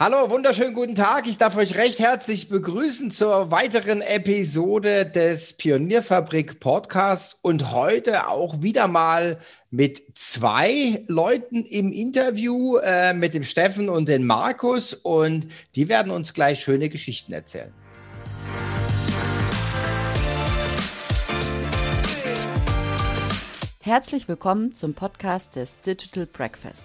Hallo, wunderschönen guten Tag. Ich darf euch recht herzlich begrüßen zur weiteren Episode des Pionierfabrik Podcasts und heute auch wieder mal mit zwei Leuten im Interview, äh, mit dem Steffen und den Markus und die werden uns gleich schöne Geschichten erzählen. Herzlich willkommen zum Podcast des Digital Breakfast.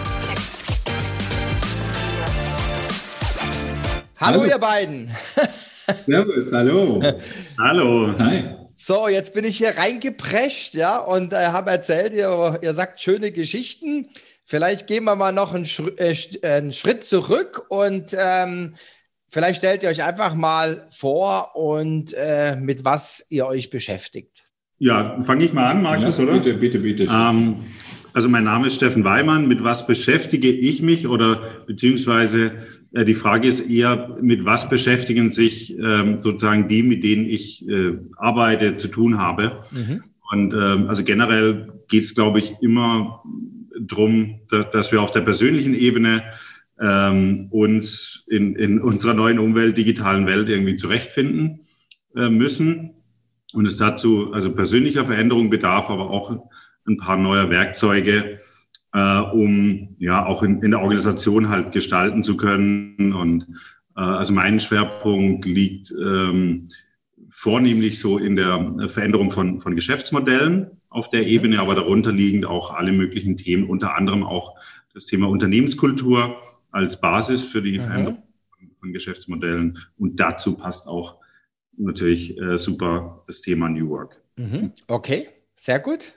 Hallo, hallo. ihr beiden. Servus, hallo. hallo. Hi. So, jetzt bin ich hier reingeprescht, ja, und äh, habe erzählt, ihr, ihr sagt schöne Geschichten. Vielleicht gehen wir mal noch einen, Schri äh, einen Schritt zurück und ähm, vielleicht stellt ihr euch einfach mal vor und äh, mit was ihr euch beschäftigt. Ja, fange ich mal an, Markus, ja, oder? Bitte, bitte, bitte. Ähm, also mein Name ist Steffen Weimann. Mit was beschäftige ich mich oder beziehungsweise äh, die Frage ist eher, mit was beschäftigen sich ähm, sozusagen die, mit denen ich äh, arbeite, zu tun habe. Mhm. Und ähm, also generell geht es, glaube ich, immer drum, dass wir auf der persönlichen Ebene ähm, uns in, in unserer neuen Umwelt, digitalen Welt irgendwie zurechtfinden äh, müssen. Und es dazu also persönlicher Veränderung bedarf, aber auch ein paar neuer Werkzeuge, äh, um ja auch in, in der Organisation halt gestalten zu können. Und äh, also mein Schwerpunkt liegt ähm, vornehmlich so in der Veränderung von, von Geschäftsmodellen auf der Ebene, aber darunter liegend auch alle möglichen Themen, unter anderem auch das Thema Unternehmenskultur als Basis für die mhm. Veränderung von Geschäftsmodellen. Und dazu passt auch natürlich äh, super das Thema New Work. Mhm. Okay, sehr gut.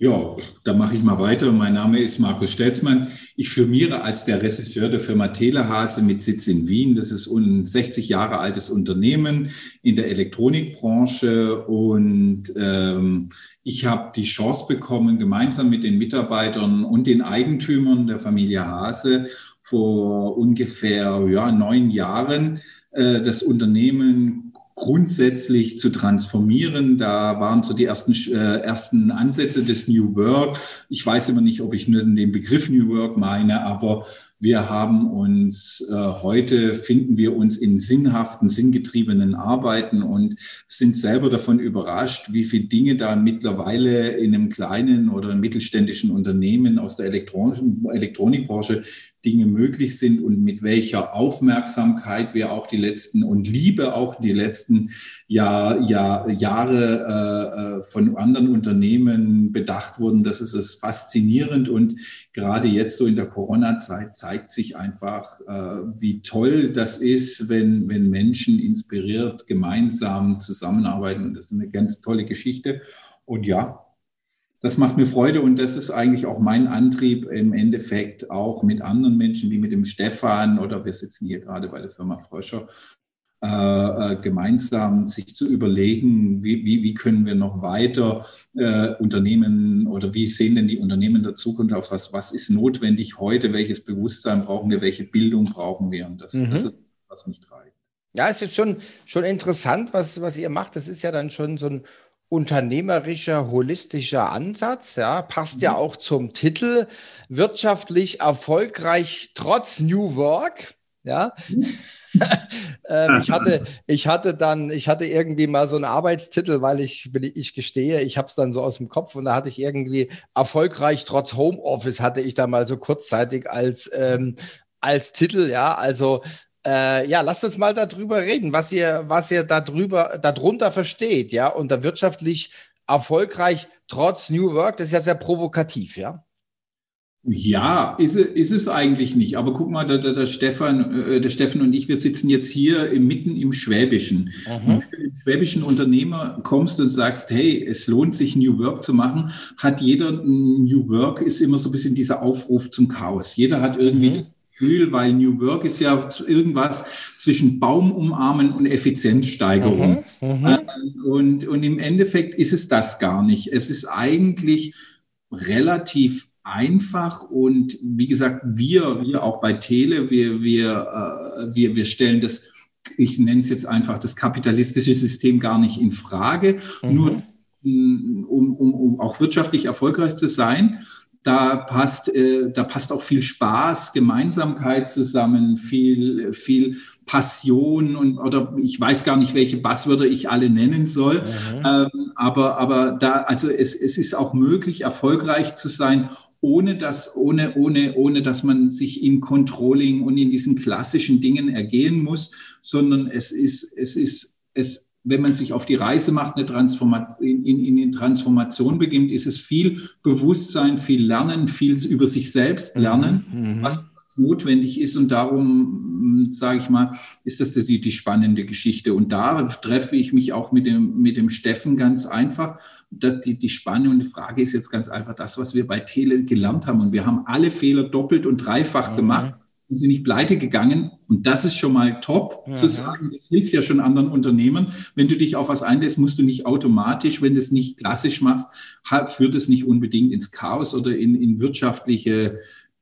Ja, da mache ich mal weiter. Mein Name ist Markus Stelzmann. Ich firmiere als der Regisseur der Firma Telehase mit Sitz in Wien. Das ist ein 60 Jahre altes Unternehmen in der Elektronikbranche und ähm, ich habe die Chance bekommen, gemeinsam mit den Mitarbeitern und den Eigentümern der Familie Hase vor ungefähr ja, neun Jahren äh, das Unternehmen grundsätzlich zu transformieren. Da waren so die ersten, äh, ersten Ansätze des New Work. Ich weiß immer nicht, ob ich nur den Begriff New Work meine, aber wir haben uns äh, heute, finden wir uns in sinnhaften, sinngetriebenen Arbeiten und sind selber davon überrascht, wie viele Dinge da mittlerweile in einem kleinen oder mittelständischen Unternehmen aus der Elektron Elektronikbranche Dinge möglich sind und mit welcher Aufmerksamkeit wir auch die letzten und Liebe auch die letzten Jahr, Jahr, Jahre äh, äh, von anderen Unternehmen bedacht wurden. Das ist es faszinierend und gerade jetzt so in der Corona-Zeit zeigt sich einfach, äh, wie toll das ist, wenn, wenn Menschen inspiriert gemeinsam zusammenarbeiten und das ist eine ganz tolle Geschichte. Und ja, das macht mir Freude und das ist eigentlich auch mein Antrieb im Endeffekt auch mit anderen Menschen wie mit dem Stefan oder wir sitzen hier gerade bei der Firma Fröscher, äh, äh, gemeinsam sich zu überlegen, wie, wie, wie können wir noch weiter äh, Unternehmen oder wie sehen denn die Unternehmen der Zukunft aus? Was, was ist notwendig heute? Welches Bewusstsein brauchen wir? Welche Bildung brauchen wir? Und das, mhm. das ist, was mich treibt. Ja, es ist schon, schon interessant, was, was ihr macht. Das ist ja dann schon so ein unternehmerischer, holistischer Ansatz, ja, passt mhm. ja auch zum Titel, wirtschaftlich erfolgreich trotz New Work, ja. Ähm, ich hatte, ich hatte dann, ich hatte irgendwie mal so einen Arbeitstitel, weil ich, ich gestehe, ich habe es dann so aus dem Kopf und da hatte ich irgendwie erfolgreich trotz Homeoffice hatte ich da mal so kurzzeitig als ähm, als Titel, ja, also äh, ja, lasst uns mal darüber reden, was ihr, was ihr darüber, darunter versteht, ja, unter wirtschaftlich erfolgreich trotz New Work, das ist ja sehr provokativ, ja. Ja, ist, ist es eigentlich nicht. Aber guck mal, der, der, der, Stefan, äh, der Steffen und ich, wir sitzen jetzt hier mitten im Schwäbischen. Mhm. Wenn du im schwäbischen Unternehmer kommst und sagst, hey, es lohnt sich, New Work zu machen, hat jeder New Work, ist immer so ein bisschen dieser Aufruf zum Chaos. Jeder hat irgendwie mhm Gefühl, weil New Work ist ja irgendwas zwischen Baum umarmen und Effizienzsteigerung. Mhm, mhm. Ähm, und, und im Endeffekt ist es das gar nicht. Es ist eigentlich relativ einfach und wie gesagt, wir, wir auch bei Tele, wir, wir, äh, wir, wir stellen das, ich nenne es jetzt einfach das kapitalistische System gar nicht in Frage, mhm. nur um, um, um auch wirtschaftlich erfolgreich zu sein da passt, äh, da passt auch viel Spaß, Gemeinsamkeit zusammen, viel, viel Passion und oder ich weiß gar nicht, welche Basswörter ich alle nennen soll. Mhm. Ähm, aber, aber da, also es, es ist auch möglich, erfolgreich zu sein, ohne dass, ohne, ohne, ohne dass man sich in Controlling und in diesen klassischen Dingen ergehen muss, sondern es ist, es ist, es wenn man sich auf die Reise macht, eine Transformation, in, in, in Transformation beginnt, ist es viel Bewusstsein, viel Lernen, viel über sich selbst mhm. lernen, mhm. was notwendig ist. Und darum, hm, sage ich mal, ist das die, die spannende Geschichte. Und da treffe ich mich auch mit dem, mit dem Steffen ganz einfach. Das, die, die spannende Frage ist jetzt ganz einfach das, was wir bei Tele gelernt haben. Und wir haben alle Fehler doppelt und dreifach mhm. gemacht und sind nicht pleite gegangen. Und das ist schon mal top ja, zu sagen. Das hilft ja schon anderen Unternehmen. Wenn du dich auf was einlässt, musst du nicht automatisch, wenn du es nicht klassisch machst, führt es nicht unbedingt ins Chaos oder in, in wirtschaftliche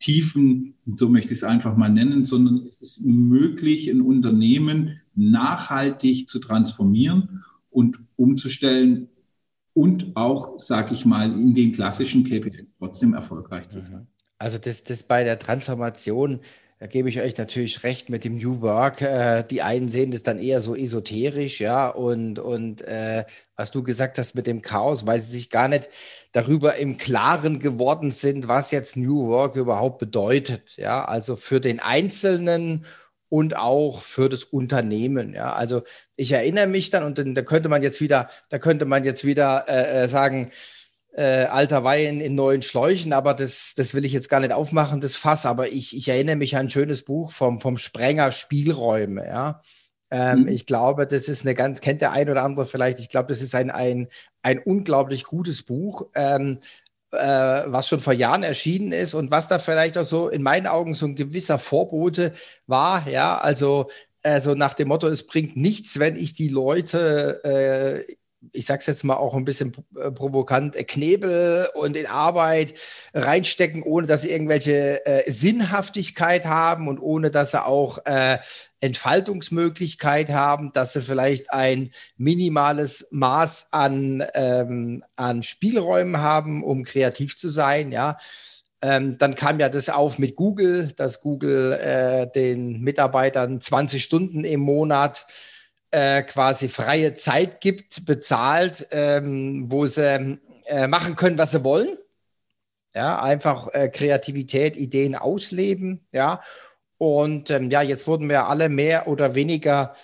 Tiefen, so möchte ich es einfach mal nennen, sondern es ist möglich, ein Unternehmen nachhaltig zu transformieren und umzustellen und auch, sage ich mal, in den klassischen KPIs trotzdem erfolgreich zu sein. Also das, das bei der Transformation da gebe ich euch natürlich recht mit dem New Work. Äh, die einen sehen das dann eher so esoterisch, ja, und, und äh, was du gesagt hast mit dem Chaos, weil sie sich gar nicht darüber im Klaren geworden sind, was jetzt New Work überhaupt bedeutet, ja, also für den Einzelnen und auch für das Unternehmen. Ja, also ich erinnere mich dann und da könnte man jetzt wieder, da könnte man jetzt wieder äh, äh sagen, äh, alter Wein in neuen Schläuchen, aber das, das will ich jetzt gar nicht aufmachen, das Fass. Aber ich, ich erinnere mich an ein schönes Buch vom, vom Sprenger Spielräume, ja. Ähm, mhm. Ich glaube, das ist eine ganz, kennt der ein oder andere vielleicht, ich glaube, das ist ein, ein, ein unglaublich gutes Buch, ähm, äh, was schon vor Jahren erschienen ist und was da vielleicht auch so in meinen Augen so ein gewisser Vorbote war, ja, also äh, so nach dem Motto, es bringt nichts, wenn ich die Leute äh, ich sag's jetzt mal auch ein bisschen äh, provokant, äh, Knebel und in Arbeit reinstecken, ohne dass sie irgendwelche äh, Sinnhaftigkeit haben und ohne dass sie auch äh, Entfaltungsmöglichkeit haben, dass sie vielleicht ein minimales Maß an, ähm, an Spielräumen haben, um kreativ zu sein, ja. Ähm, dann kam ja das auf mit Google, dass Google äh, den Mitarbeitern 20 Stunden im Monat äh, quasi freie Zeit gibt, bezahlt, ähm, wo sie äh, machen können, was sie wollen. Ja, einfach äh, Kreativität, Ideen ausleben. Ja, und ähm, ja, jetzt wurden wir alle mehr oder weniger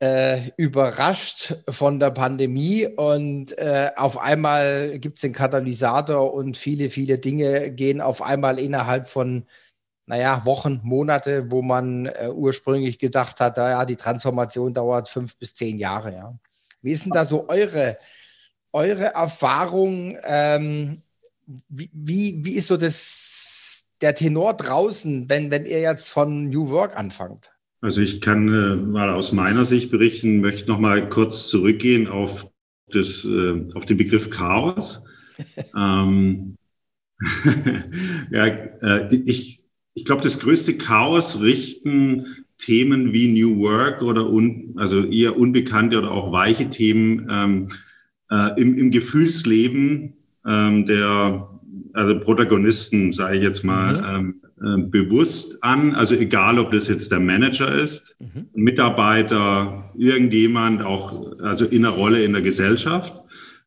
äh, überrascht von der Pandemie und äh, auf einmal gibt es den Katalysator und viele, viele Dinge gehen auf einmal innerhalb von naja, Wochen, Monate, wo man äh, ursprünglich gedacht hat, ja, die Transformation dauert fünf bis zehn Jahre. Ja. Wie ist denn da so eure, eure Erfahrung? Ähm, wie, wie, wie ist so das, der Tenor draußen, wenn, wenn ihr jetzt von New Work anfangt? Also ich kann äh, mal aus meiner Sicht berichten, möchte noch mal kurz zurückgehen auf, das, äh, auf den Begriff Chaos. ähm, ja, äh, ich ich glaube, das größte Chaos richten Themen wie New Work oder un, also eher unbekannte oder auch weiche Themen ähm, äh, im, im Gefühlsleben ähm, der also Protagonisten, sage ich jetzt mal, mhm. ähm, äh, bewusst an. Also egal, ob das jetzt der Manager ist, mhm. Mitarbeiter, irgendjemand, auch also in einer Rolle in der Gesellschaft,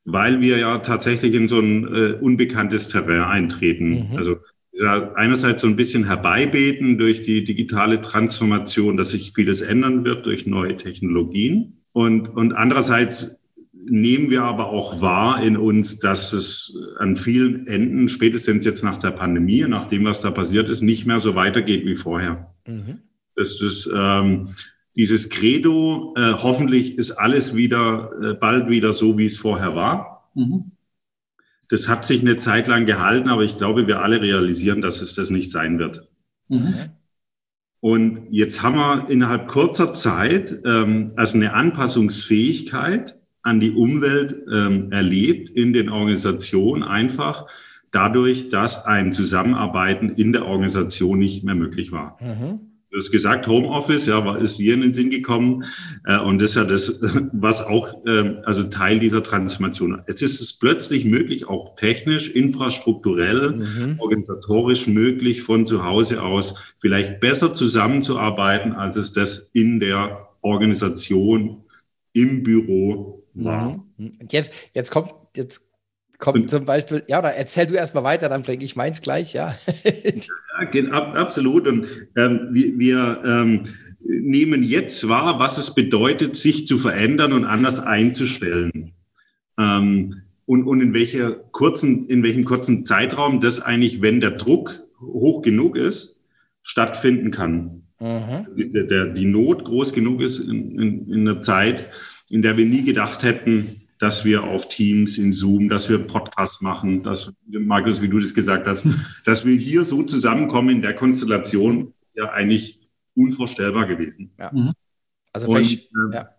weil wir ja tatsächlich in so ein äh, unbekanntes Terrain eintreten. Mhm. Also ja, einerseits so ein bisschen herbeibeten durch die digitale Transformation, dass sich vieles ändern wird durch neue Technologien. Und, und andererseits nehmen wir aber auch wahr in uns, dass es an vielen Enden, spätestens jetzt nach der Pandemie, nach dem, was da passiert ist, nicht mehr so weitergeht wie vorher. Mhm. Das ist ähm, dieses Credo, äh, hoffentlich ist alles wieder, äh, bald wieder so, wie es vorher war. Mhm. Das hat sich eine Zeit lang gehalten, aber ich glaube, wir alle realisieren, dass es das nicht sein wird. Mhm. Und jetzt haben wir innerhalb kurzer Zeit ähm, also eine Anpassungsfähigkeit an die Umwelt ähm, erlebt in den Organisationen einfach dadurch, dass ein Zusammenarbeiten in der Organisation nicht mehr möglich war. Mhm. Du hast gesagt, Homeoffice, ja, war ist hier in den Sinn gekommen. Äh, und das ist ja das, was auch, äh, also Teil dieser Transformation. Jetzt ist es plötzlich möglich, auch technisch, infrastrukturell, mhm. organisatorisch möglich, von zu Hause aus vielleicht besser zusammenzuarbeiten, als es das in der Organisation im Büro war. Mhm. Jetzt, jetzt kommt, jetzt kommt zum Beispiel, ja, oder erzähl du erstmal weiter, dann bringe ich meins gleich, ja. ja, absolut. Und ähm, wir, wir ähm, nehmen jetzt wahr, was es bedeutet, sich zu verändern und anders einzustellen. Ähm, und, und in, welcher kurzen, in welchem kurzen Zeitraum das eigentlich, wenn der Druck hoch genug ist, stattfinden kann. Mhm. Der, der, die Not groß genug ist in, in, in einer Zeit, in der wir nie gedacht hätten, dass wir auf Teams, in Zoom, dass wir Podcasts machen, dass, Markus, wie du das gesagt hast, dass wir hier so zusammenkommen in der Konstellation, ja eigentlich unvorstellbar gewesen. Ja. Mhm. Also und, äh, ja.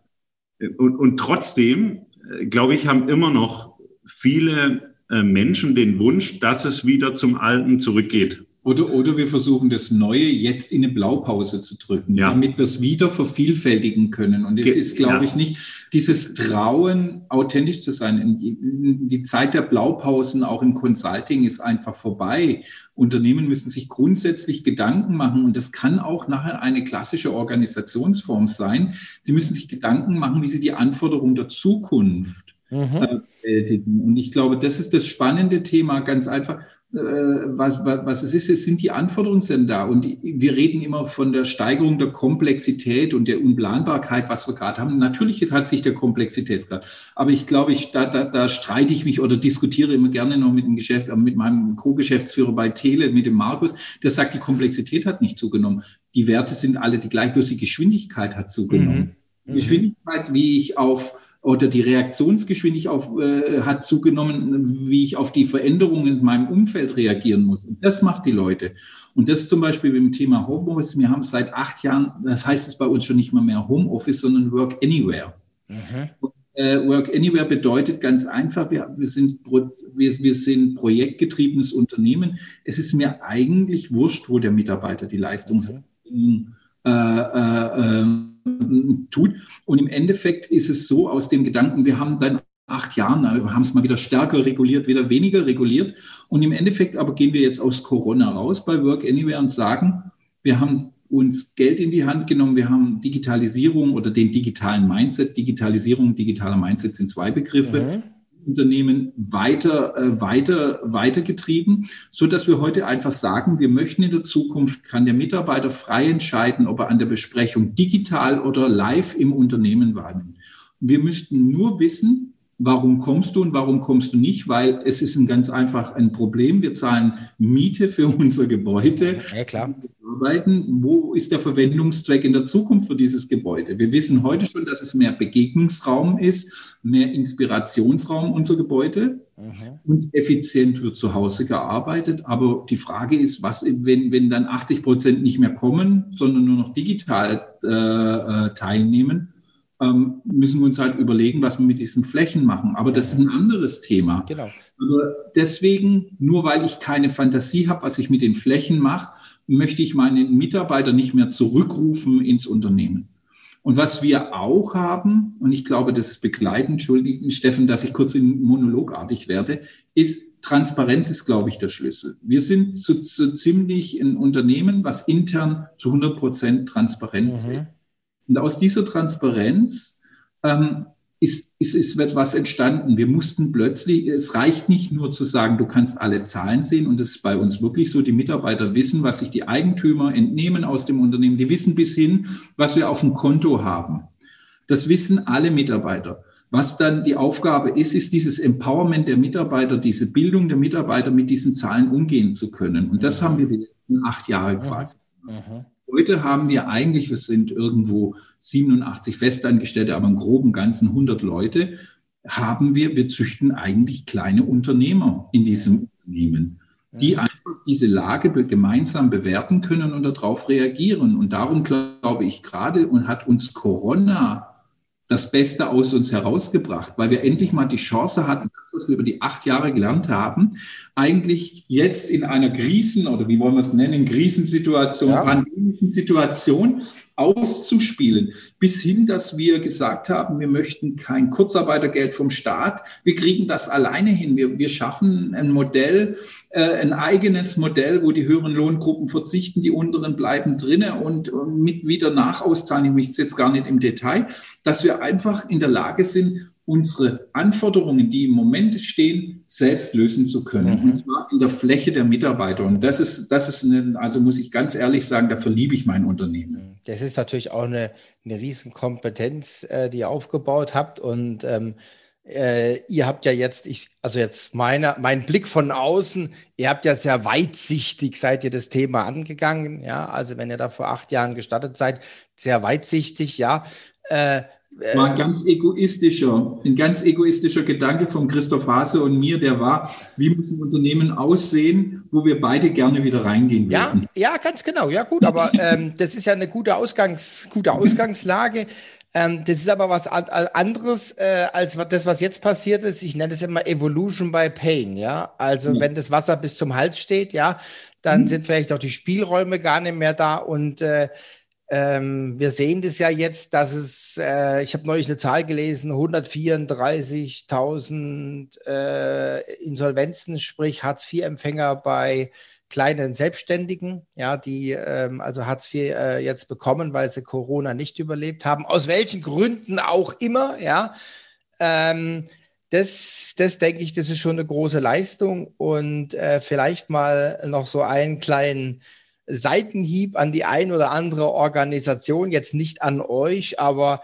und, und trotzdem, äh, glaube ich, haben immer noch viele äh, Menschen den Wunsch, dass es wieder zum Alten zurückgeht. Oder, oder wir versuchen das Neue jetzt in eine Blaupause zu drücken, ja. damit wir es wieder vervielfältigen können. Und es ist, glaube ja. ich, nicht dieses Trauen, authentisch zu sein. Die Zeit der Blaupausen auch im Consulting ist einfach vorbei. Unternehmen müssen sich grundsätzlich Gedanken machen und das kann auch nachher eine klassische Organisationsform sein. Sie müssen sich Gedanken machen, wie sie die Anforderungen der Zukunft mhm. äh, Und ich glaube, das ist das spannende Thema, ganz einfach was, was, was es ist, es sind die Anforderungen sind da. Und wir reden immer von der Steigerung der Komplexität und der Unplanbarkeit, was wir gerade haben. Natürlich hat sich der Komplexitätsgrad. Aber ich glaube, ich, da, da, da streite ich mich oder diskutiere immer gerne noch mit dem Geschäft, mit meinem Co-Geschäftsführer bei Tele, mit dem Markus, der sagt, die Komplexität hat nicht zugenommen. Die Werte sind alle die gleich, bloß die Geschwindigkeit hat zugenommen. Mhm. Geschwindigkeit, wie ich auf oder die Reaktionsgeschwindigkeit auf, äh, hat zugenommen, wie ich auf die Veränderungen in meinem Umfeld reagieren muss. Und das macht die Leute. Und das zum Beispiel beim Thema Homeoffice. Wir haben seit acht Jahren, das heißt es bei uns schon nicht mal mehr Homeoffice, sondern Work Anywhere. Mhm. Und, äh, Work Anywhere bedeutet ganz einfach, wir, wir, sind, wir, wir sind projektgetriebenes Unternehmen. Es ist mir eigentlich wurscht, wo der Mitarbeiter die Leistungs mhm. äh, äh, ähm, tut. Und im Endeffekt ist es so aus dem Gedanken, wir haben dann acht Jahren, wir haben es mal wieder stärker reguliert, wieder weniger reguliert. Und im Endeffekt aber gehen wir jetzt aus Corona raus bei Work Anywhere und sagen, wir haben uns Geld in die Hand genommen, wir haben Digitalisierung oder den digitalen Mindset, Digitalisierung, digitaler Mindset sind zwei Begriffe. Mhm Unternehmen weiter, äh, weiter, weitergetrieben, so dass wir heute einfach sagen, wir möchten in der Zukunft, kann der Mitarbeiter frei entscheiden, ob er an der Besprechung digital oder live im Unternehmen wahrnimmt. Wir müssten nur wissen, warum kommst du und warum kommst du nicht, weil es ist ein ganz einfach ein Problem. Wir zahlen Miete für unser Gebäude. Ja, klar. Arbeiten. Wo ist der Verwendungszweck in der Zukunft für dieses Gebäude? Wir wissen heute schon, dass es mehr Begegnungsraum ist, mehr Inspirationsraum unser Gebäude mhm. und effizient wird zu Hause gearbeitet. Aber die Frage ist, was, wenn, wenn dann 80 Prozent nicht mehr kommen, sondern nur noch digital äh, äh teilnehmen, ähm, müssen wir uns halt überlegen, was wir mit diesen Flächen machen. Aber das ist ein anderes Thema. Genau. Aber deswegen, nur weil ich keine Fantasie habe, was ich mit den Flächen mache, möchte ich meine Mitarbeiter nicht mehr zurückrufen ins Unternehmen. Und was wir auch haben, und ich glaube, das ist begleitend, entschuldigen, Steffen, dass ich kurz in monologartig werde, ist Transparenz ist, glaube ich, der Schlüssel. Wir sind so, so ziemlich ein Unternehmen, was intern zu 100 Prozent transparent ist. Und aus dieser Transparenz ähm, ist, ist, ist etwas entstanden. Wir mussten plötzlich, es reicht nicht nur zu sagen, du kannst alle Zahlen sehen und das ist bei uns wirklich so, die Mitarbeiter wissen, was sich die Eigentümer entnehmen aus dem Unternehmen, die wissen bis hin, was wir auf dem Konto haben. Das wissen alle Mitarbeiter. Was dann die Aufgabe ist, ist dieses Empowerment der Mitarbeiter, diese Bildung der Mitarbeiter mit diesen Zahlen umgehen zu können. Und das haben wir die letzten acht Jahre mhm. quasi. Mhm. Heute haben wir eigentlich, wir sind irgendwo 87 Festangestellte, aber im groben Ganzen 100 Leute, haben wir, wir züchten eigentlich kleine Unternehmer in diesem Unternehmen. die einfach diese Lage gemeinsam bewerten können und darauf reagieren. Und darum glaube ich gerade und hat uns Corona das Beste aus uns herausgebracht, weil wir endlich mal die Chance hatten, das, was wir über die acht Jahre gelernt haben, eigentlich jetzt in einer Krisen- oder wie wollen wir es nennen, Krisensituation, ja. pandemischen Situation auszuspielen, bis hin, dass wir gesagt haben, wir möchten kein Kurzarbeitergeld vom Staat, wir kriegen das alleine hin, wir, wir schaffen ein Modell, äh, ein eigenes Modell, wo die höheren Lohngruppen verzichten, die unteren bleiben drinnen und, und mit wieder nachauszahlen, ich möchte jetzt gar nicht im Detail, dass wir einfach in der Lage sind, unsere Anforderungen, die im Moment stehen, selbst lösen zu können. Mhm. Und zwar in der Fläche der Mitarbeiter. Und das ist, das ist eine, also muss ich ganz ehrlich sagen, da verliebe ich mein Unternehmen. Das ist natürlich auch eine, eine Riesenkompetenz, äh, die ihr aufgebaut habt. Und ähm, äh, ihr habt ja jetzt, ich, also jetzt meine, mein Blick von außen, ihr habt ja sehr weitsichtig, seid ihr das Thema angegangen, ja, also wenn ihr da vor acht Jahren gestartet seid, sehr weitsichtig, ja. Äh, war ein ganz egoistischer, ein ganz egoistischer Gedanke von Christoph Hase und mir, der war, wie muss ein Unternehmen aussehen, wo wir beide gerne wieder reingehen würden. Ja, ja ganz genau. Ja, gut, aber ähm, das ist ja eine gute, Ausgangs, gute Ausgangslage. Ähm, das ist aber was anderes äh, als das, was jetzt passiert ist. Ich nenne es immer Evolution by Pain. Ja, also ja. wenn das Wasser bis zum Hals steht, ja, dann mhm. sind vielleicht auch die Spielräume gar nicht mehr da und äh, ähm, wir sehen das ja jetzt, dass es, äh, ich habe neulich eine Zahl gelesen, 134.000 äh, Insolvenzen, sprich Hartz-IV-Empfänger bei kleinen Selbstständigen, ja, die ähm, also Hartz IV äh, jetzt bekommen, weil sie Corona nicht überlebt haben, aus welchen Gründen auch immer, ja. Ähm, das, das denke ich, das ist schon eine große Leistung und äh, vielleicht mal noch so einen kleinen Seitenhieb an die ein oder andere Organisation, jetzt nicht an euch, aber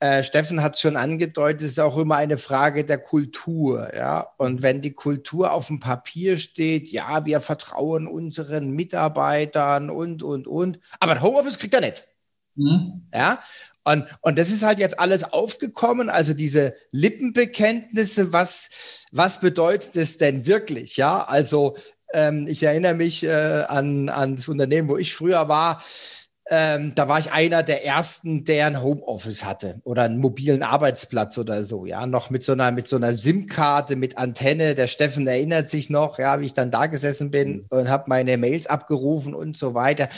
äh, Steffen hat schon angedeutet, es ist auch immer eine Frage der Kultur, ja. Und wenn die Kultur auf dem Papier steht, ja, wir vertrauen unseren Mitarbeitern und, und, und, aber Homeoffice kriegt er nicht. Mhm. Ja. Und, und das ist halt jetzt alles aufgekommen, also diese Lippenbekenntnisse, was, was bedeutet es denn wirklich? Ja, also ähm, ich erinnere mich äh, an, an das Unternehmen, wo ich früher war. Ähm, da war ich einer der ersten, der ein Homeoffice hatte oder einen mobilen Arbeitsplatz oder so, ja, noch mit so einer, mit so einer SIM-Karte, mit Antenne. Der Steffen erinnert sich noch, ja, wie ich dann da gesessen bin mhm. und habe meine Mails abgerufen und so weiter.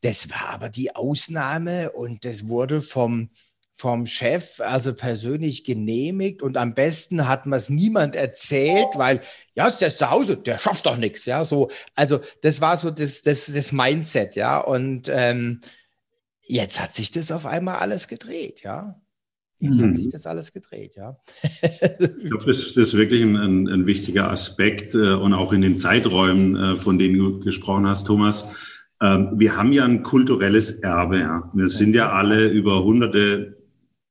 Das war aber die Ausnahme und das wurde vom, vom Chef also persönlich genehmigt und am besten hat man es niemand erzählt, weil ja, der ist zu Hause, der schafft doch nichts, ja, so. Also das war so das, das, das Mindset, ja, und ähm, jetzt hat sich das auf einmal alles gedreht, ja. Jetzt mhm. hat sich das alles gedreht, ja. ich glaube, das, das, ist wirklich ein, ein, ein wichtiger Aspekt äh, und auch in den Zeiträumen, äh, von denen du gesprochen hast, Thomas. Ähm, wir haben ja ein kulturelles Erbe. Ja. Wir sind ja alle über hunderte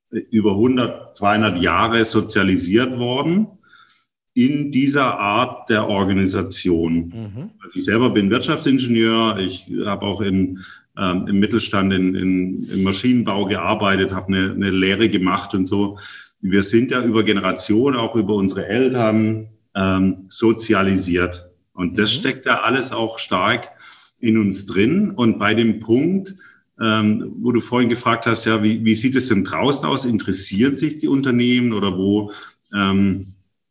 über 100, 200 Jahre sozialisiert worden in dieser Art der Organisation. Mhm. Also ich selber bin Wirtschaftsingenieur, ich habe auch in, ähm, im Mittelstand in, in, im Maschinenbau gearbeitet, habe eine, eine Lehre gemacht und so. Wir sind ja über Generationen, auch über unsere Eltern ähm, sozialisiert. Und das mhm. steckt ja alles auch stark in uns drin. Und bei dem Punkt, ähm, wo du vorhin gefragt hast, ja, wie, wie sieht es denn draußen aus? Interessieren sich die Unternehmen oder wo, ähm,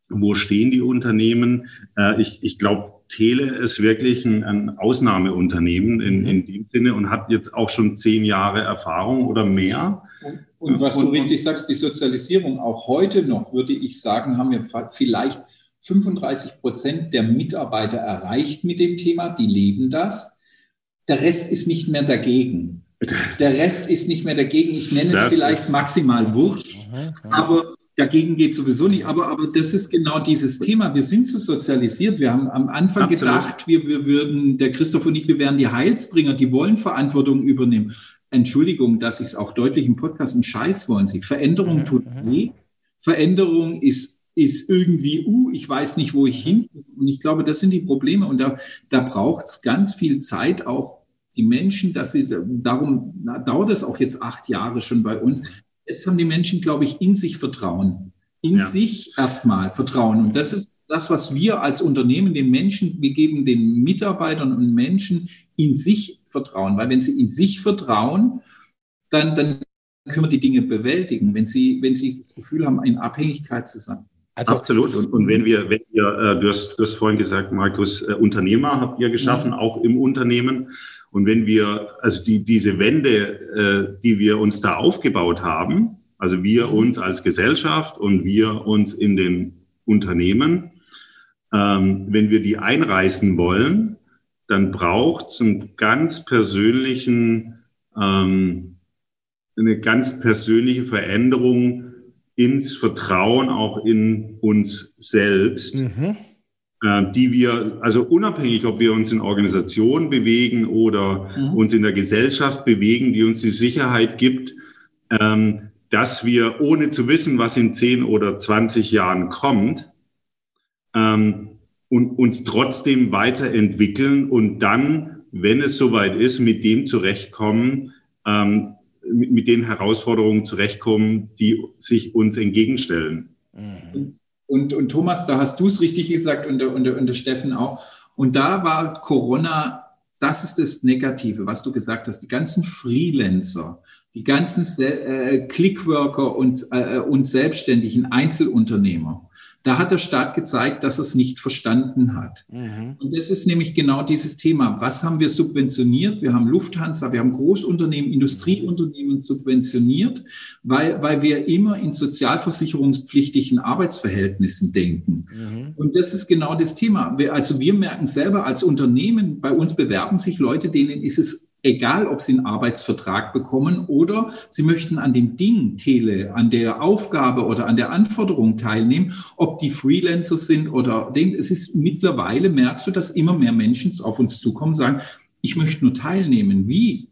wo stehen die Unternehmen? Äh, ich ich glaube, Tele ist wirklich ein, ein Ausnahmeunternehmen in, in dem Sinne und hat jetzt auch schon zehn Jahre Erfahrung oder mehr. Und, und was und, du richtig sagst, die Sozialisierung, auch heute noch, würde ich sagen, haben wir vielleicht 35 Prozent der Mitarbeiter erreicht mit dem Thema, die leben das. Der Rest ist nicht mehr dagegen. Der Rest ist nicht mehr dagegen. Ich nenne es vielleicht maximal wurscht, aber dagegen geht sowieso nicht. Aber, aber das ist genau dieses Thema. Wir sind so sozialisiert. Wir haben am Anfang Absolut. gedacht, wir, wir würden, der Christoph und ich, wir wären die Heilsbringer, die wollen Verantwortung übernehmen. Entschuldigung, dass ich es auch deutlich im Podcast, einen Scheiß wollen Sie. Veränderung tut weh. Veränderung ist, ist irgendwie, uh, ich weiß nicht, wo ich hin. Und ich glaube, das sind die Probleme. Und da, da braucht es ganz viel Zeit, auch die Menschen, dass sie, darum dauert es auch jetzt acht Jahre schon bei uns. Jetzt haben die Menschen, glaube ich, in sich Vertrauen. In ja. sich erstmal Vertrauen. Und das ist, das, was wir als Unternehmen den Menschen, wir geben den Mitarbeitern und Menschen in sich Vertrauen. Weil wenn sie in sich vertrauen, dann, dann können wir die Dinge bewältigen, wenn sie, wenn sie das Gefühl haben, in Abhängigkeit zu sein. Also, Absolut. Und, und wenn wir, wenn wir, äh, du, hast, du hast vorhin gesagt, Markus, äh, Unternehmer habt ihr geschaffen, mhm. auch im Unternehmen. Und wenn wir, also die, diese Wände, äh, die wir uns da aufgebaut haben, also wir uns als Gesellschaft und wir uns in den Unternehmen, ähm, wenn wir die einreißen wollen, dann braucht es einen ganz persönlichen, ähm, eine ganz persönliche Veränderung ins Vertrauen auch in uns selbst, mhm. Äh, die wir, also unabhängig, ob wir uns in Organisationen bewegen oder mhm. uns in der Gesellschaft bewegen, die uns die Sicherheit gibt, ähm, dass wir, ohne zu wissen, was in 10 oder 20 Jahren kommt, ähm, und uns trotzdem weiterentwickeln und dann, wenn es soweit ist, mit dem zurechtkommen, ähm, mit, mit den Herausforderungen zurechtkommen, die sich uns entgegenstellen. Mhm. Und, und Thomas, da hast du es richtig gesagt und und, und der Steffen auch. Und da war Corona, das ist das Negative, was du gesagt hast. Die ganzen Freelancer, die ganzen äh, Clickworker und, äh, und selbstständigen Einzelunternehmer, da hat der Staat gezeigt, dass er es nicht verstanden hat. Mhm. Und das ist nämlich genau dieses Thema. Was haben wir subventioniert? Wir haben Lufthansa, wir haben Großunternehmen, Industrieunternehmen subventioniert, weil, weil wir immer in sozialversicherungspflichtigen Arbeitsverhältnissen denken. Mhm. Und das ist genau das Thema. Wir, also wir merken selber als Unternehmen, bei uns bewerben sich Leute, denen ist es egal ob sie einen Arbeitsvertrag bekommen oder sie möchten an dem Ding Tele, an der Aufgabe oder an der Anforderung teilnehmen, ob die Freelancer sind oder es ist mittlerweile merkst du, dass immer mehr Menschen auf uns zukommen, sagen, ich möchte nur teilnehmen. Wie?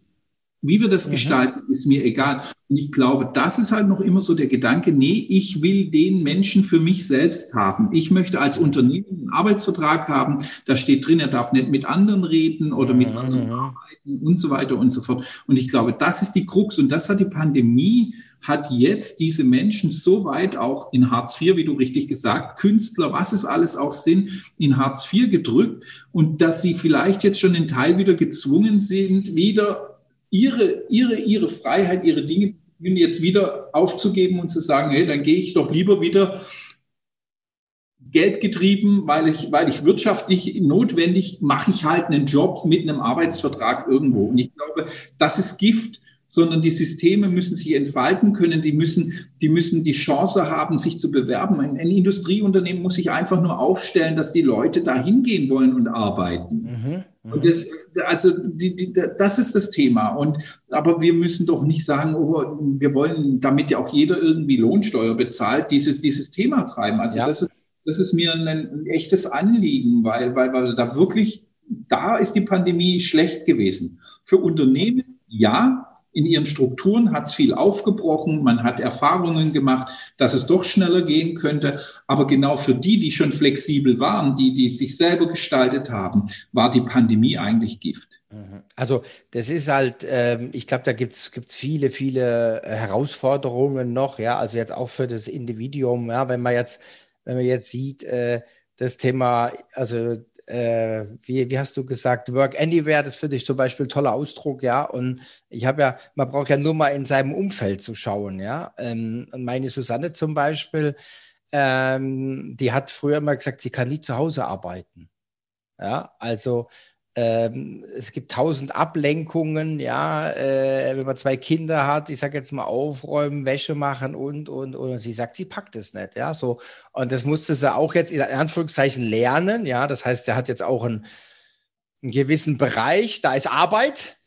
Wie wir das mhm. gestalten, ist mir egal. Und ich glaube, das ist halt noch immer so der Gedanke, nee, ich will den Menschen für mich selbst haben. Ich möchte als Unternehmen einen Arbeitsvertrag haben, da steht drin, er darf nicht mit anderen reden oder mit mhm. anderen arbeiten und so weiter und so fort. Und ich glaube, das ist die Krux und das hat die Pandemie hat jetzt diese Menschen so weit auch in Hartz IV, wie du richtig gesagt, Künstler, was es alles auch sind, in Hartz IV gedrückt und dass sie vielleicht jetzt schon in Teil wieder gezwungen sind, wieder ihre, ihre, ihre Freiheit, ihre Dinge jetzt wieder aufzugeben und zu sagen, hey, dann gehe ich doch lieber wieder geldgetrieben, weil ich, weil ich wirtschaftlich notwendig mache ich halt einen Job mit einem Arbeitsvertrag irgendwo. Und ich glaube, das ist Gift sondern die Systeme müssen sich entfalten können, die müssen, die müssen die Chance haben, sich zu bewerben. Ein, ein Industrieunternehmen muss sich einfach nur aufstellen, dass die Leute da hingehen wollen und arbeiten. Mhm, mhm, und das, also die, die, das ist das Thema. Und, aber wir müssen doch nicht sagen, oh, wir wollen, damit ja auch jeder irgendwie Lohnsteuer bezahlt, dieses, dieses Thema treiben. Also ja. das, ist, das ist mir ein, ein echtes Anliegen, weil, weil, weil da wirklich, da ist die Pandemie schlecht gewesen. Für Unternehmen, ja, in ihren Strukturen, hat es viel aufgebrochen, man hat Erfahrungen gemacht, dass es doch schneller gehen könnte. Aber genau für die, die schon flexibel waren, die, die sich selber gestaltet haben, war die Pandemie eigentlich Gift. Mhm. Also das ist halt, ähm, ich glaube, da gibt es viele, viele äh, Herausforderungen noch, ja, also jetzt auch für das Individuum, ja, wenn man jetzt, wenn man jetzt sieht, äh, das Thema, also äh, wie, wie hast du gesagt, Work Anywhere, das finde ich zum Beispiel ein toller Ausdruck, ja. Und ich habe ja, man braucht ja nur mal in seinem Umfeld zu schauen, ja. Ähm, meine Susanne zum Beispiel, ähm, die hat früher immer gesagt, sie kann nie zu Hause arbeiten. Ja, also ähm, es gibt tausend Ablenkungen, ja, äh, wenn man zwei Kinder hat, ich sage jetzt mal aufräumen, Wäsche machen und, und, und. Sie sagt, sie packt es nicht, ja, so. Und das musste sie auch jetzt in Anführungszeichen lernen, ja. Das heißt, er hat jetzt auch einen, einen gewissen Bereich, da ist Arbeit,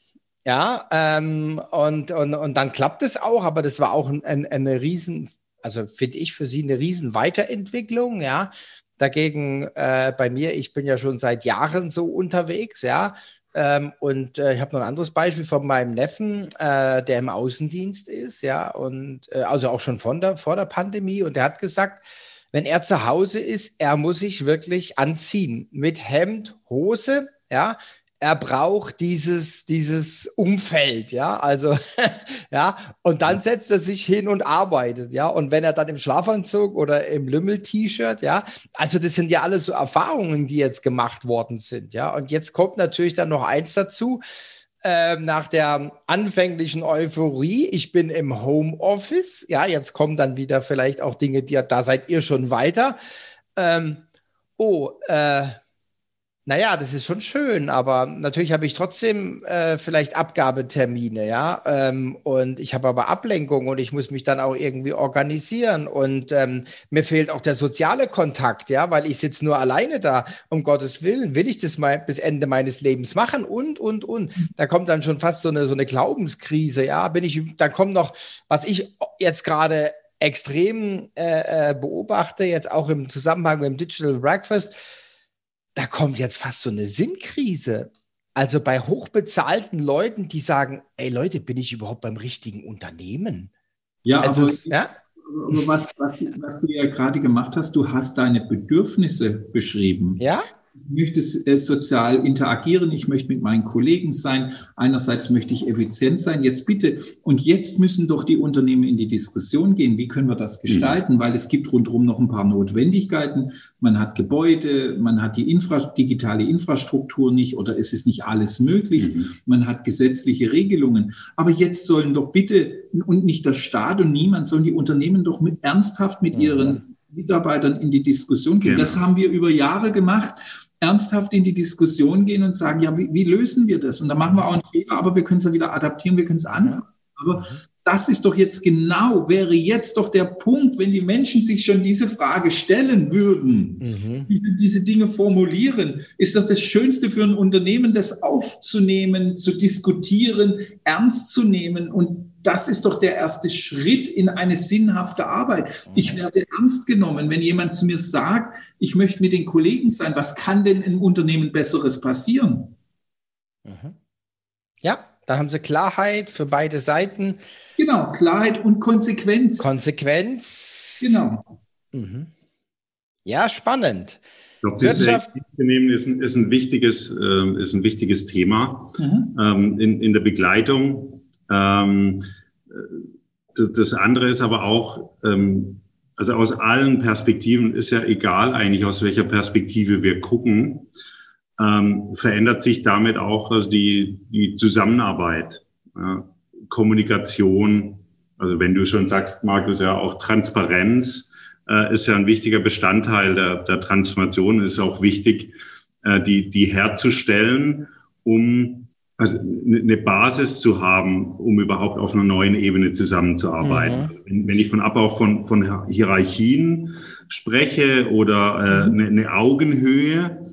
ja, ähm, und, und, und dann klappt es auch, aber das war auch ein, ein, eine riesen, also finde ich für sie eine riesen Weiterentwicklung, ja. Dagegen äh, bei mir, ich bin ja schon seit Jahren so unterwegs, ja. Ähm, und äh, ich habe noch ein anderes Beispiel von meinem Neffen, äh, der im Außendienst ist, ja, und äh, also auch schon von der, vor der Pandemie. Und der hat gesagt, wenn er zu Hause ist, er muss sich wirklich anziehen mit Hemd, Hose, ja. Er braucht dieses, dieses Umfeld, ja, also, ja, und dann setzt er sich hin und arbeitet, ja, und wenn er dann im Schlafanzug oder im Lümmel-T-Shirt, ja, also das sind ja alles so Erfahrungen, die jetzt gemacht worden sind, ja, und jetzt kommt natürlich dann noch eins dazu, äh, nach der anfänglichen Euphorie, ich bin im Homeoffice, ja, jetzt kommen dann wieder vielleicht auch Dinge, die da seid ihr schon weiter. Ähm, oh, äh, naja, das ist schon schön, aber natürlich habe ich trotzdem äh, vielleicht Abgabetermine, ja. Ähm, und ich habe aber Ablenkung und ich muss mich dann auch irgendwie organisieren. Und ähm, mir fehlt auch der soziale Kontakt, ja, weil ich sitze nur alleine da, um Gottes Willen. Will ich das mal bis Ende meines Lebens machen? Und, und, und. Da kommt dann schon fast so eine, so eine Glaubenskrise, ja. Bin ich, dann kommt noch, was ich jetzt gerade extrem äh, äh beobachte, jetzt auch im Zusammenhang mit dem Digital Breakfast da kommt jetzt fast so eine Sinnkrise. Also bei hochbezahlten Leuten, die sagen, ey Leute, bin ich überhaupt beim richtigen Unternehmen? Ja, also, aber, ja? was, was, was du ja gerade gemacht hast, du hast deine Bedürfnisse beschrieben. Ja möchte sozial interagieren, ich möchte mit meinen Kollegen sein. Einerseits möchte ich effizient sein. Jetzt bitte, und jetzt müssen doch die Unternehmen in die Diskussion gehen. Wie können wir das gestalten? Mhm. Weil es gibt rundherum noch ein paar Notwendigkeiten. Man hat Gebäude, man hat die Infra digitale Infrastruktur nicht oder es ist nicht alles möglich. Mhm. Man hat gesetzliche Regelungen. Aber jetzt sollen doch bitte und nicht der Staat und niemand, sollen die Unternehmen doch mit, ernsthaft mit mhm. ihren Mitarbeitern in die Diskussion gehen. Genau. Das haben wir über Jahre gemacht ernsthaft in die Diskussion gehen und sagen, ja, wie, wie lösen wir das? Und da machen wir auch einen Fehler, aber wir können es ja wieder adaptieren, wir können es anpassen. Aber das ist doch jetzt genau, wäre jetzt doch der Punkt, wenn die Menschen sich schon diese Frage stellen würden, mhm. diese, diese Dinge formulieren, ist doch das Schönste für ein Unternehmen, das aufzunehmen, zu diskutieren, ernst zu nehmen und das ist doch der erste Schritt in eine sinnhafte Arbeit. Ich mhm. werde ernst genommen, wenn jemand zu mir sagt, ich möchte mit den Kollegen sein. Was kann denn im Unternehmen Besseres passieren? Mhm. Ja, da haben Sie Klarheit für beide Seiten. Genau, Klarheit und Konsequenz. Konsequenz. Genau. Mhm. Ja, spannend. Ich glaube, das Unternehmen ist ein, ist ein wichtiges, äh, ist ein wichtiges Thema mhm. ähm, in, in der Begleitung ähm, das andere ist aber auch, ähm, also aus allen Perspektiven ist ja egal eigentlich, aus welcher Perspektive wir gucken, ähm, verändert sich damit auch also die, die Zusammenarbeit, ja, Kommunikation. Also wenn du schon sagst, Markus, ja auch Transparenz äh, ist ja ein wichtiger Bestandteil der, der Transformation. Ist auch wichtig, äh, die, die herzustellen, um also eine Basis zu haben, um überhaupt auf einer neuen Ebene zusammenzuarbeiten. Mhm. Wenn, ich von Abbau von, von Hierarchien spreche oder äh, mhm. eine, eine, Augenhöhe,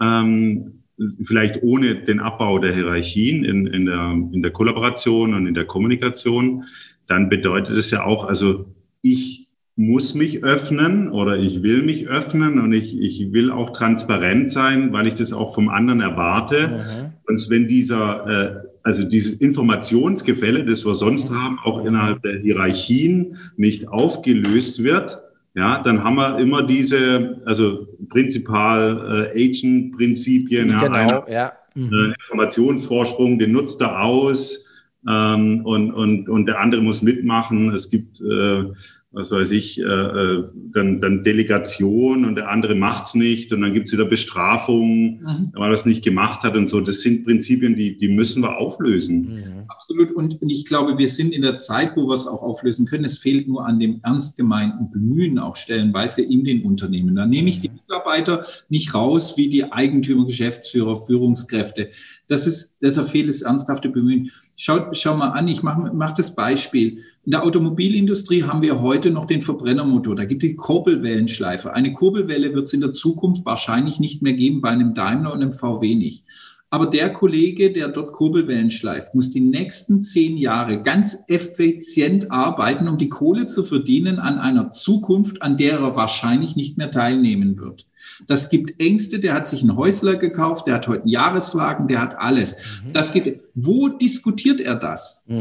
ähm, vielleicht ohne den Abbau der Hierarchien in, in, der, in der Kollaboration und in der Kommunikation, dann bedeutet es ja auch, also ich muss mich öffnen oder ich will mich öffnen und ich, ich will auch transparent sein, weil ich das auch vom anderen erwarte. Mhm. Und wenn dieser, äh, also dieses Informationsgefälle, das wir sonst haben, auch innerhalb der Hierarchien nicht aufgelöst wird, ja, dann haben wir immer diese, also Prinzipal äh, Agent-Prinzipien, ja, genau, einer, ja. Mhm. Äh, Informationsvorsprung, den nutzt er aus ähm, und, und, und der andere muss mitmachen. Es gibt äh, was weiß ich, äh, äh, dann, dann Delegation und der andere macht's nicht und dann gibt's wieder Bestrafung, mhm. weil er es nicht gemacht hat und so. Das sind Prinzipien, die, die müssen wir auflösen. Mhm. Absolut. Und, und ich glaube, wir sind in der Zeit, wo wir es auch auflösen können. Es fehlt nur an dem ernst gemeinten Bemühen auch stellenweise in den Unternehmen. Da nehme ich die. Mitarbeiter nicht raus wie die Eigentümer, Geschäftsführer, Führungskräfte. Das ist, deshalb fehlt das ernsthafte Bemühen. Schau, schau mal an, ich mache mach das Beispiel. In der Automobilindustrie haben wir heute noch den Verbrennermotor. Da gibt es die Kurbelwellenschleife. Eine Kurbelwelle wird es in der Zukunft wahrscheinlich nicht mehr geben, bei einem Daimler und einem VW nicht. Aber der Kollege, der dort Kurbelwellen schleift, muss die nächsten zehn Jahre ganz effizient arbeiten, um die Kohle zu verdienen an einer Zukunft, an der er wahrscheinlich nicht mehr teilnehmen wird. Das gibt Ängste, der hat sich einen Häusler gekauft, der hat heute einen Jahreswagen, der hat alles. Mhm. Das gibt, wo diskutiert er das? Mhm.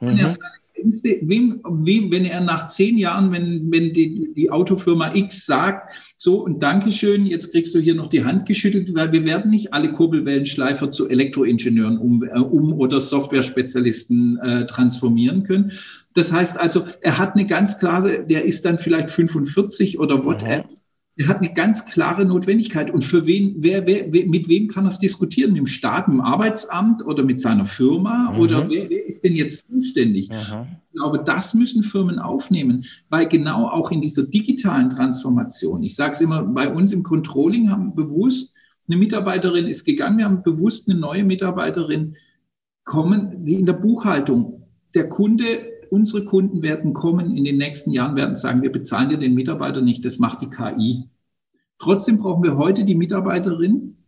Mhm. Kann er seine wem, wem, wenn er nach zehn Jahren, wenn, wenn die, die Autofirma X sagt, so und Dankeschön, jetzt kriegst du hier noch die Hand geschüttelt, weil wir werden nicht alle Kurbelwellenschleifer zu Elektroingenieuren um, äh, um oder Software-Spezialisten äh, transformieren können. Das heißt also, er hat eine ganz klare, der ist dann vielleicht 45 oder whatever. Er hat eine ganz klare Notwendigkeit. Und für wen, wer, wer, mit wem kann er es diskutieren? Mit dem Staat, dem Arbeitsamt oder mit seiner Firma? Mhm. Oder wer, wer, ist denn jetzt zuständig? Mhm. Ich glaube, das müssen Firmen aufnehmen, weil genau auch in dieser digitalen Transformation, ich sage es immer, bei uns im Controlling haben bewusst, eine Mitarbeiterin ist gegangen, wir haben bewusst eine neue Mitarbeiterin kommen, die in der Buchhaltung, der Kunde unsere Kunden werden kommen in den nächsten Jahren, werden sagen, wir bezahlen dir den Mitarbeiter nicht, das macht die KI. Trotzdem brauchen wir heute die Mitarbeiterin,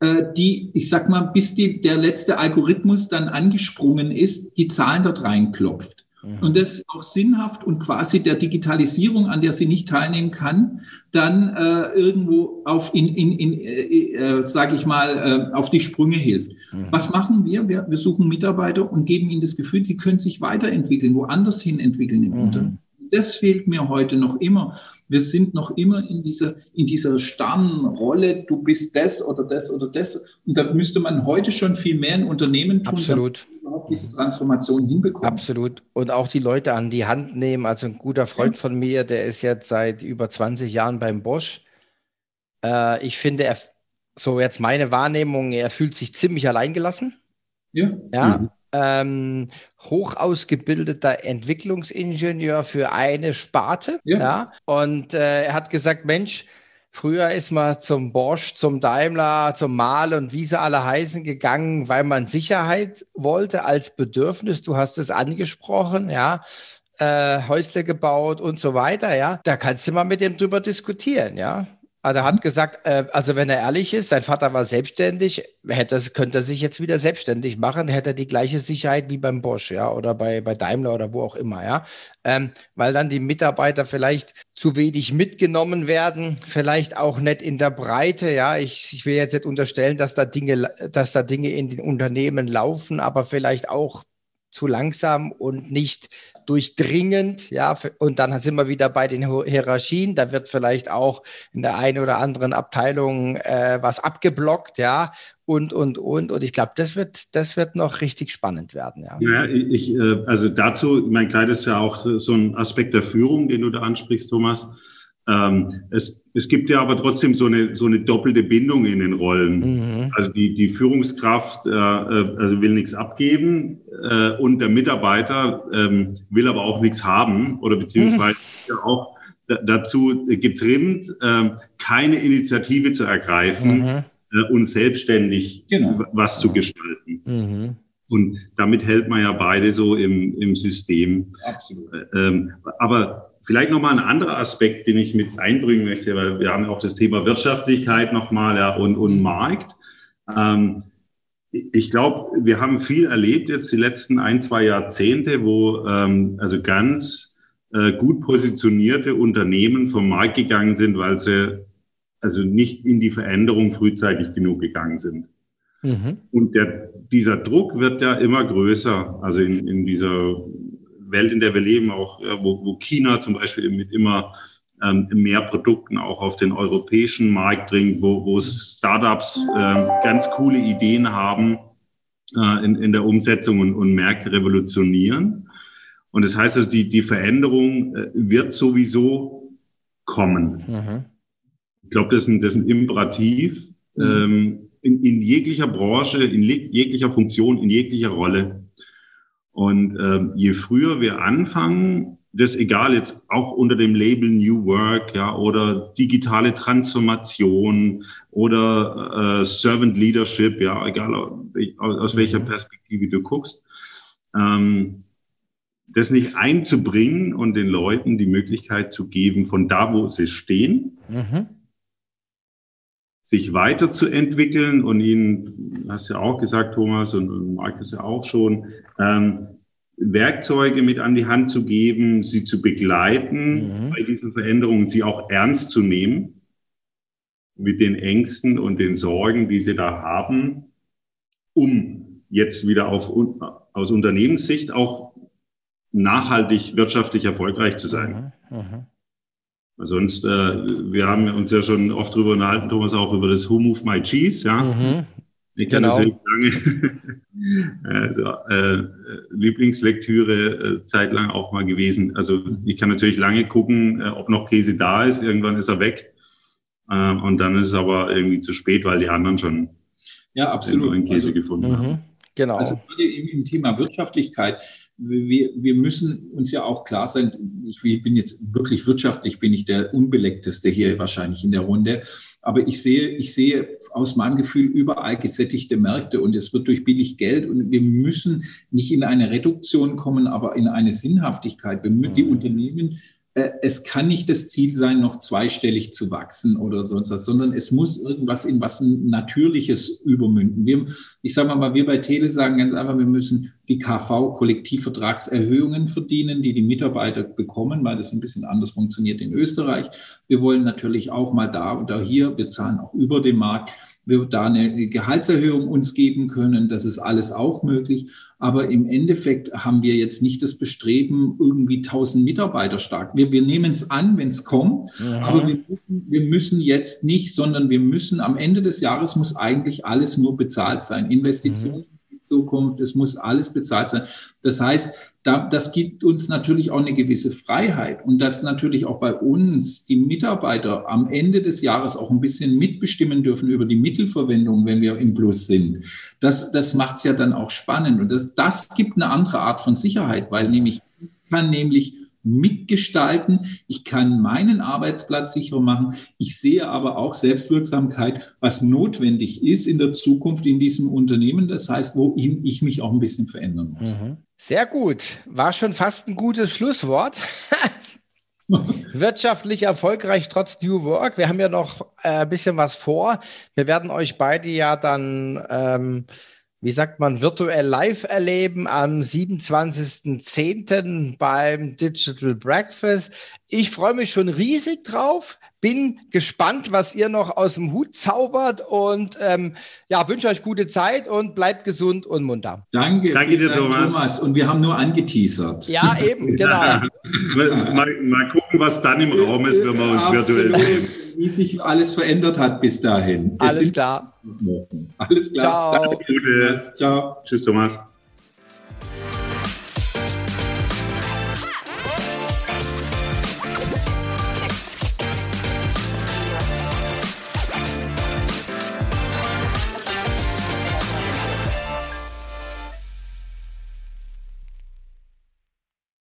äh, die, ich sag mal, bis die, der letzte Algorithmus dann angesprungen ist, die Zahlen dort reinklopft. Mhm. Und das ist auch sinnhaft und quasi der Digitalisierung, an der sie nicht teilnehmen kann, dann äh, irgendwo auf, in, in, in äh, äh, sage ich mal, äh, auf die Sprünge hilft. Mhm. Was machen wir? wir? wir? suchen Mitarbeiter und geben ihnen das Gefühl, sie können sich weiterentwickeln, woanders hin entwickeln im mhm. Unternehmen. Das fehlt mir heute noch immer. Wir sind noch immer in dieser, in dieser starren Rolle, du bist das oder das oder das. Und da müsste man heute schon viel mehr in Unternehmen tun, Absolut. damit überhaupt diese Transformation hinbekommen. Absolut. Und auch die Leute an die Hand nehmen. Also ein guter Freund von mir, der ist jetzt seit über 20 Jahren beim Bosch. Äh, ich finde, er, so jetzt meine Wahrnehmung, er fühlt sich ziemlich alleingelassen. Ja. Ja. Mhm ähm, hoch ausgebildeter Entwicklungsingenieur für eine Sparte. Ja. ja und äh, er hat gesagt, Mensch, Früher ist man zum Bosch, zum Daimler, zum Mal und wie sie alle heißen gegangen, weil man Sicherheit wollte als Bedürfnis. Du hast es angesprochen, ja. Äh, Häusle gebaut und so weiter, ja. Da kannst du mal mit dem drüber diskutieren, ja. Also er hat gesagt, äh, also wenn er ehrlich ist, sein Vater war selbstständig, hätte, könnte er sich jetzt wieder selbstständig machen, hätte er die gleiche Sicherheit wie beim Bosch, ja, oder bei, bei Daimler oder wo auch immer, ja. Ähm, weil dann die Mitarbeiter vielleicht zu wenig mitgenommen werden, vielleicht auch nicht in der Breite, ja. Ich, ich will jetzt nicht unterstellen, dass da Dinge, dass da Dinge in den Unternehmen laufen, aber vielleicht auch zu langsam und nicht durchdringend, ja, und dann sind wir wieder bei den Hierarchien, da wird vielleicht auch in der einen oder anderen Abteilung äh, was abgeblockt, ja, und, und, und, und ich glaube, das wird, das wird noch richtig spannend werden, ja. Ja, ich, äh, also dazu, mein Kleid ist ja auch so ein Aspekt der Führung, den du da ansprichst, Thomas. Ähm, es, es gibt ja aber trotzdem so eine, so eine doppelte Bindung in den Rollen. Mhm. Also die, die Führungskraft äh, äh also will nichts abgeben äh, und der Mitarbeiter ähm, will aber auch nichts haben oder beziehungsweise mhm. auch dazu getrimmt, äh, keine Initiative zu ergreifen mhm. äh, und selbstständig genau. was zu gestalten. Mhm. Und damit hält man ja beide so im, im System. Absolut. Äh, ähm, aber Vielleicht nochmal ein anderer Aspekt, den ich mit einbringen möchte, weil wir haben ja auch das Thema Wirtschaftlichkeit nochmal ja, und, und Markt. Ähm, ich glaube, wir haben viel erlebt jetzt die letzten ein, zwei Jahrzehnte, wo ähm, also ganz äh, gut positionierte Unternehmen vom Markt gegangen sind, weil sie also nicht in die Veränderung frühzeitig genug gegangen sind. Mhm. Und der, dieser Druck wird ja immer größer, also in, in dieser Welt, in der wir leben, auch wo, wo China zum Beispiel mit immer ähm, mehr Produkten auch auf den europäischen Markt dringt, wo, wo Startups äh, ganz coole Ideen haben äh, in, in der Umsetzung und, und Märkte revolutionieren. Und das heißt also, die, die Veränderung äh, wird sowieso kommen. Mhm. Ich glaube, das ist ein, das ist ein Imperativ mhm. ähm, in, in jeglicher Branche, in jeglicher Funktion, in jeglicher Rolle. Und ähm, je früher wir anfangen, das egal jetzt auch unter dem Label New Work, ja, oder digitale Transformation oder äh, Servant Leadership, ja, egal aus, aus welcher mhm. Perspektive du guckst, ähm, das nicht einzubringen und den Leuten die Möglichkeit zu geben, von da, wo sie stehen, mhm. Sich weiterzuentwickeln und ihnen, hast ja auch gesagt, Thomas, und, und Markus ja auch schon, ähm, Werkzeuge mit an die Hand zu geben, sie zu begleiten mhm. bei diesen Veränderungen, sie auch ernst zu nehmen mit den Ängsten und den Sorgen, die sie da haben, um jetzt wieder auf, aus Unternehmenssicht auch nachhaltig wirtschaftlich erfolgreich zu sein. Mhm. Mhm. Sonst, äh, wir haben uns ja schon oft darüber unterhalten, Thomas, auch über das Who Move My Cheese, ja. Mhm. Ich kann genau. natürlich lange, also, äh, Lieblingslektüre äh, zeitlang auch mal gewesen. Also ich kann natürlich lange gucken, äh, ob noch Käse da ist. Irgendwann ist er weg. Äh, und dann ist es aber irgendwie zu spät, weil die anderen schon ja, absolut. neuen Käse also, gefunden haben. Mhm. Genau. Also im Thema Wirtschaftlichkeit wir, wir müssen uns ja auch klar sein, ich bin jetzt wirklich wirtschaftlich, bin ich der unbeleckteste hier wahrscheinlich in der Runde. Aber ich sehe, ich sehe aus meinem Gefühl überall gesättigte Märkte und es wird durch billig Geld und wir müssen nicht in eine Reduktion kommen, aber in eine Sinnhaftigkeit. Wir, die mhm. Unternehmen es kann nicht das Ziel sein, noch zweistellig zu wachsen oder sonst was, sondern es muss irgendwas in was Natürliches übermünden. Wir, ich sage mal, wir bei Tele sagen ganz einfach, wir müssen die KV Kollektivvertragserhöhungen verdienen, die die Mitarbeiter bekommen, weil das ein bisschen anders funktioniert in Österreich. Wir wollen natürlich auch mal da oder hier, wir zahlen auch über den Markt wir da eine Gehaltserhöhung uns geben können. Das ist alles auch möglich. Aber im Endeffekt haben wir jetzt nicht das Bestreben, irgendwie 1000 Mitarbeiter stark. Wir, wir nehmen es an, wenn es kommt. Ja. Aber wir müssen, wir müssen jetzt nicht, sondern wir müssen am Ende des Jahres muss eigentlich alles nur bezahlt sein. Investitionen. Mhm. Zukunft, es muss alles bezahlt sein. Das heißt, da, das gibt uns natürlich auch eine gewisse Freiheit und dass natürlich auch bei uns die Mitarbeiter am Ende des Jahres auch ein bisschen mitbestimmen dürfen über die Mittelverwendung, wenn wir im Plus sind. Das, das macht es ja dann auch spannend und das, das gibt eine andere Art von Sicherheit, weil nämlich kann nämlich mitgestalten. Ich kann meinen Arbeitsplatz sicherer machen. Ich sehe aber auch Selbstwirksamkeit, was notwendig ist in der Zukunft in diesem Unternehmen. Das heißt, wohin ich mich auch ein bisschen verändern muss. Mhm. Sehr gut. War schon fast ein gutes Schlusswort. Wirtschaftlich erfolgreich trotz New Work. Wir haben ja noch äh, ein bisschen was vor. Wir werden euch beide ja dann ähm, wie sagt man, virtuell live erleben am 27.10. beim Digital Breakfast. Ich freue mich schon riesig drauf, bin gespannt, was ihr noch aus dem Hut zaubert und ähm, ja, wünsche euch gute Zeit und bleibt gesund und munter. Danke, Danke dir, Thomas. Thomas. Und wir haben nur angeteasert. Ja, eben, genau. mal, mal, gucken, was dann im Raum ist, wenn wir uns virtuell sehen wie sich alles verändert hat bis dahin. Alles klar. Alles klar. Ciao. Danke, Ciao. Tschüss, Thomas.